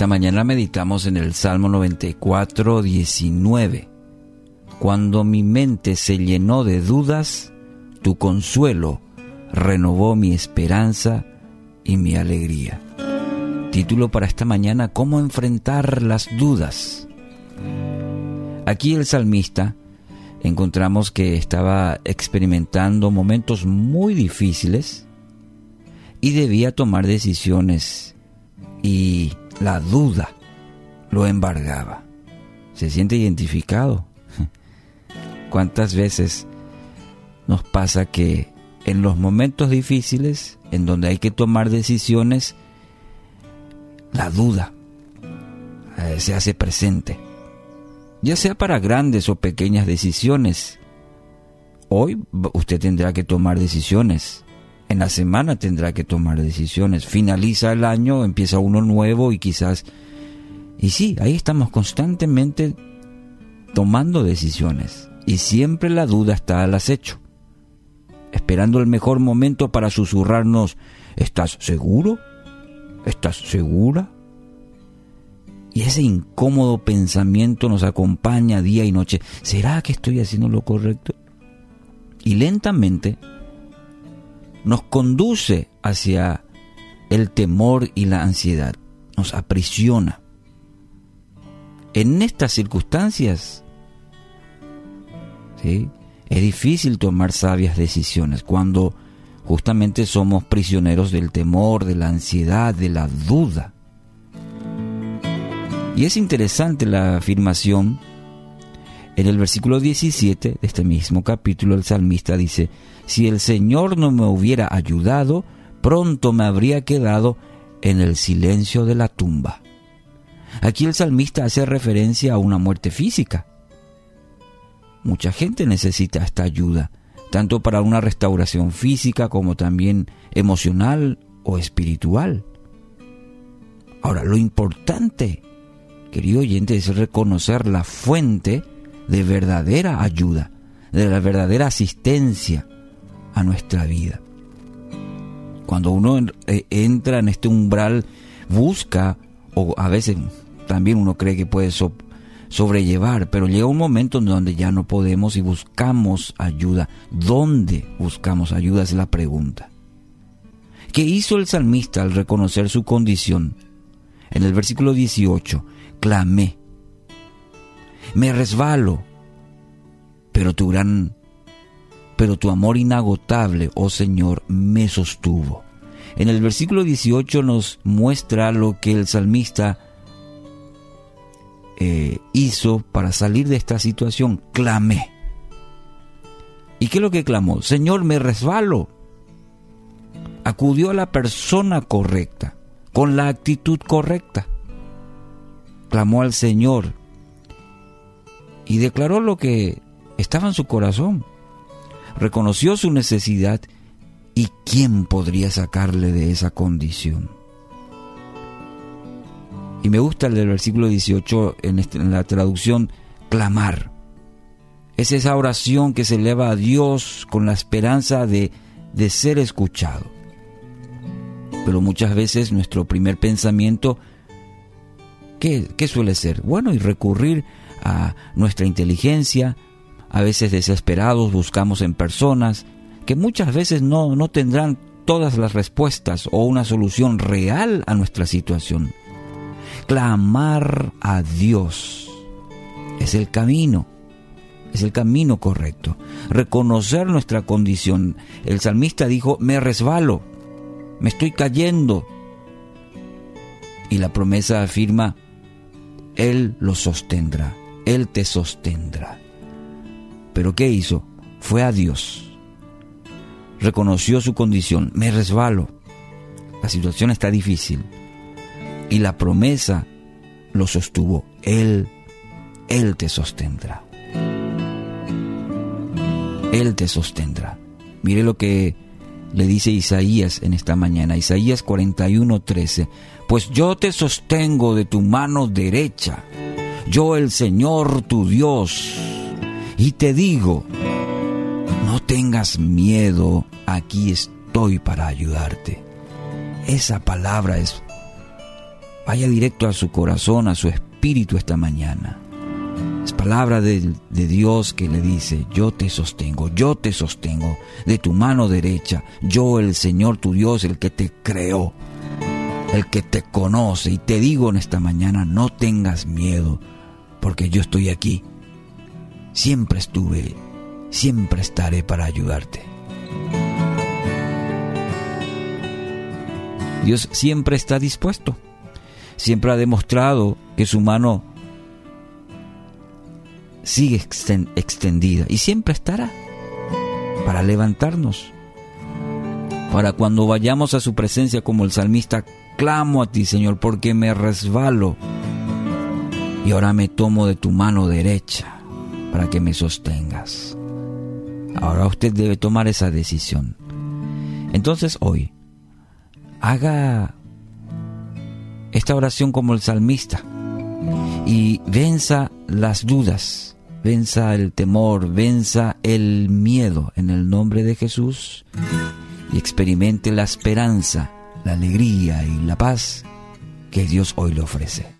esta mañana meditamos en el Salmo 94, 19. Cuando mi mente se llenó de dudas, tu consuelo renovó mi esperanza y mi alegría. Título para esta mañana, ¿Cómo enfrentar las dudas? Aquí el salmista encontramos que estaba experimentando momentos muy difíciles y debía tomar decisiones y la duda lo embargaba. ¿Se siente identificado? ¿Cuántas veces nos pasa que en los momentos difíciles, en donde hay que tomar decisiones, la duda eh, se hace presente? Ya sea para grandes o pequeñas decisiones. Hoy usted tendrá que tomar decisiones en la semana tendrá que tomar decisiones. Finaliza el año, empieza uno nuevo y quizás... Y sí, ahí estamos constantemente tomando decisiones. Y siempre la duda está al acecho. Esperando el mejor momento para susurrarnos, ¿estás seguro? ¿Estás segura? Y ese incómodo pensamiento nos acompaña día y noche. ¿Será que estoy haciendo lo correcto? Y lentamente nos conduce hacia el temor y la ansiedad, nos aprisiona. En estas circunstancias, ¿sí? es difícil tomar sabias decisiones cuando justamente somos prisioneros del temor, de la ansiedad, de la duda. Y es interesante la afirmación en el versículo 17 de este mismo capítulo el salmista dice, si el Señor no me hubiera ayudado, pronto me habría quedado en el silencio de la tumba. Aquí el salmista hace referencia a una muerte física. Mucha gente necesita esta ayuda, tanto para una restauración física como también emocional o espiritual. Ahora, lo importante, querido oyente, es reconocer la fuente de verdadera ayuda, de la verdadera asistencia a nuestra vida. Cuando uno eh, entra en este umbral, busca, o a veces también uno cree que puede sobrellevar, pero llega un momento en donde ya no podemos y buscamos ayuda. ¿Dónde buscamos ayuda? Es la pregunta. ¿Qué hizo el salmista al reconocer su condición? En el versículo 18, clamé, me resbalo, pero tu gran, pero tu amor inagotable, oh Señor, me sostuvo. En el versículo 18 nos muestra lo que el salmista eh, hizo para salir de esta situación. Clamé. ¿Y qué es lo que clamó? Señor, me resbalo. Acudió a la persona correcta, con la actitud correcta. Clamó al Señor y declaró lo que estaba en su corazón. Reconoció su necesidad y quién podría sacarle de esa condición. Y me gusta el del versículo 18 este, en, la traducción, clamar. Es esa oración que se eleva a Dios con la esperanza de, de ser escuchado. Pero muchas veces nuestro primer pensamiento, ¿qué, ¿qué suele ser? Bueno, y recurrir a nuestra inteligencia, a veces desesperados buscamos en personas que muchas veces no, no tendrán todas las respuestas o una solución real a nuestra situación. Clamar a Dios es el camino, es el camino correcto. Reconocer nuestra condición. El salmista dijo, me resbalo, me estoy cayendo. Y la promesa afirma, Él lo sostendrá. Él te sostendrá. Pero ¿qué hizo? Fue a Dios. Reconoció su condición. Me resbalo. La situación está difícil. Y la promesa lo sostuvo. Él, Él te sostendrá. Él te sostendrá. Mire lo que le dice Isaías en esta mañana. Isaías 41:13. Pues yo te sostengo de tu mano derecha yo el Señor tu Dios, y te digo, no tengas miedo, aquí estoy para ayudarte. Esa palabra es vaya directo a su corazón, a su espíritu esta mañana. Es palabra de, de, Dios que le dice, yo te sostengo, yo te sostengo de tu mano derecha, yo el Señor tu Dios, el que te creó, el que te conoce. Y te digo en esta mañana, no tengas miedo, porque yo estoy aquí. Siempre estuve, siempre estaré para ayudarte. Dios siempre está dispuesto. Siempre ha demostrado que su mano sigue extendida y siempre estará para levantarnos. Para cuando vayamos a su presencia como el salmista, clamo a ti, Señor, porque me resbalo. Y ahora me tomo de tu mano derecha para que me sostengas. Ahora usted debe tomar esa decisión. Entonces hoy, haga esta oración como el salmista y venza las dudas, venza el temor, venza el miedo en el nombre de Jesús y experimente la esperanza, la alegría y la paz que Dios hoy le ofrece.